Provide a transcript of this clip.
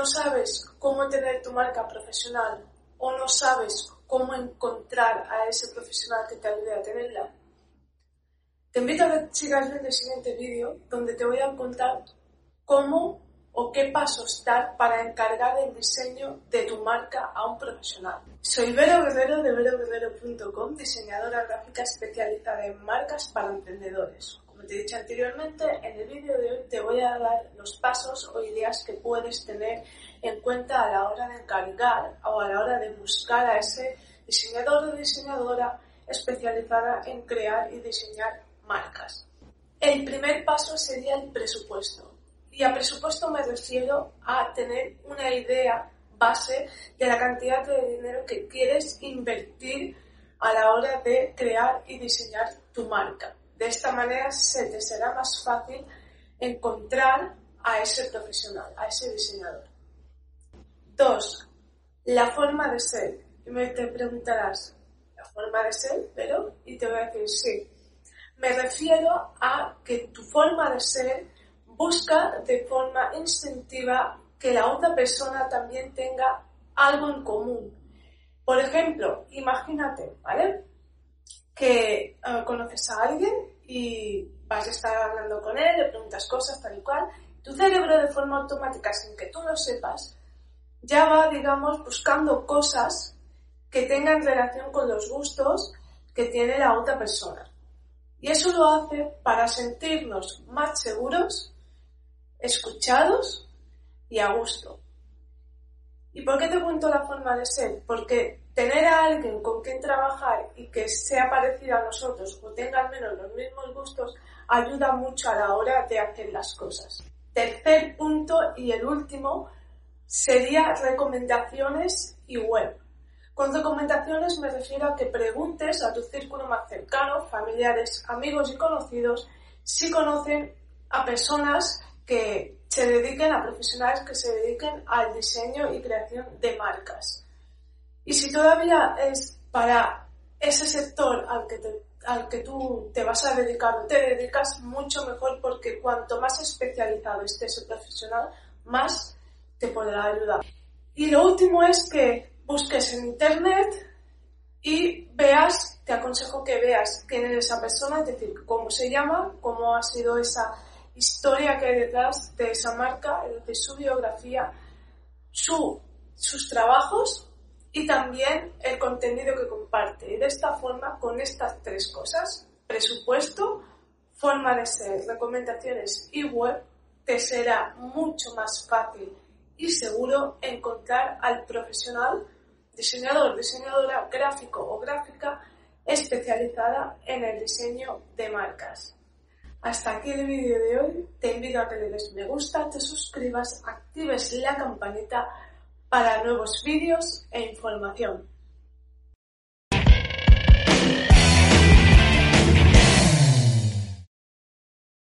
no sabes cómo tener tu marca profesional o no sabes cómo encontrar a ese profesional que te ayude a tenerla, te invito a que sigas viendo el siguiente vídeo donde te voy a contar cómo o qué pasos dar para encargar el diseño de tu marca a un profesional. Soy Vero Guerrero de veroguerrero.com, diseñadora gráfica especializada en marcas para emprendedores. Como te he dicho anteriormente, en el vídeo de te voy a dar los pasos o ideas que puedes tener en cuenta a la hora de encargar o a la hora de buscar a ese diseñador o diseñadora especializada en crear y diseñar marcas. El primer paso sería el presupuesto. Y a presupuesto me refiero a tener una idea base de la cantidad de dinero que quieres invertir a la hora de crear y diseñar tu marca. De esta manera se te será más fácil encontrar a ese profesional, a ese diseñador. Dos, la forma de ser. Y me te preguntarás, ¿la forma de ser? Pero, y te voy a decir, sí. Me refiero a que tu forma de ser busca de forma instintiva que la otra persona también tenga algo en común. Por ejemplo, imagínate, ¿vale? Que eh, conoces a alguien y vas a estar hablando con él, le preguntas cosas tal y cual, tu cerebro de forma automática, sin que tú lo sepas, ya va, digamos, buscando cosas que tengan relación con los gustos que tiene la otra persona. Y eso lo hace para sentirnos más seguros, escuchados y a gusto. ¿Y por qué te cuento la forma de ser? Porque tener a alguien con quien trabajar y que sea parecido a nosotros o tenga al menos los mismos gustos ayuda mucho a la hora de hacer las cosas. Tercer punto y el último sería recomendaciones y web. Con recomendaciones me refiero a que preguntes a tu círculo más cercano, familiares, amigos y conocidos, si conocen a personas que se dediquen a profesionales que se dediquen al diseño y creación de marcas. Y si todavía es para ese sector al que, al que tú te vas a dedicar o te dedicas, mucho mejor porque cuanto más especializado esté ese profesional, más te podrá ayudar. Y lo último es que busques en internet y veas, te aconsejo que veas quién es esa persona, es decir, cómo se llama, cómo ha sido esa historia que hay detrás de esa marca, de su biografía, su, sus trabajos y también el contenido que comparte. Y de esta forma, con estas tres cosas, presupuesto, forma de ser, recomendaciones y web, te será mucho más fácil y seguro encontrar al profesional, diseñador, diseñadora gráfico o gráfica especializada en el diseño de marcas. Hasta aquí el vídeo de hoy. Te invito a que le des me gusta, te suscribas, actives la campanita para nuevos vídeos e información.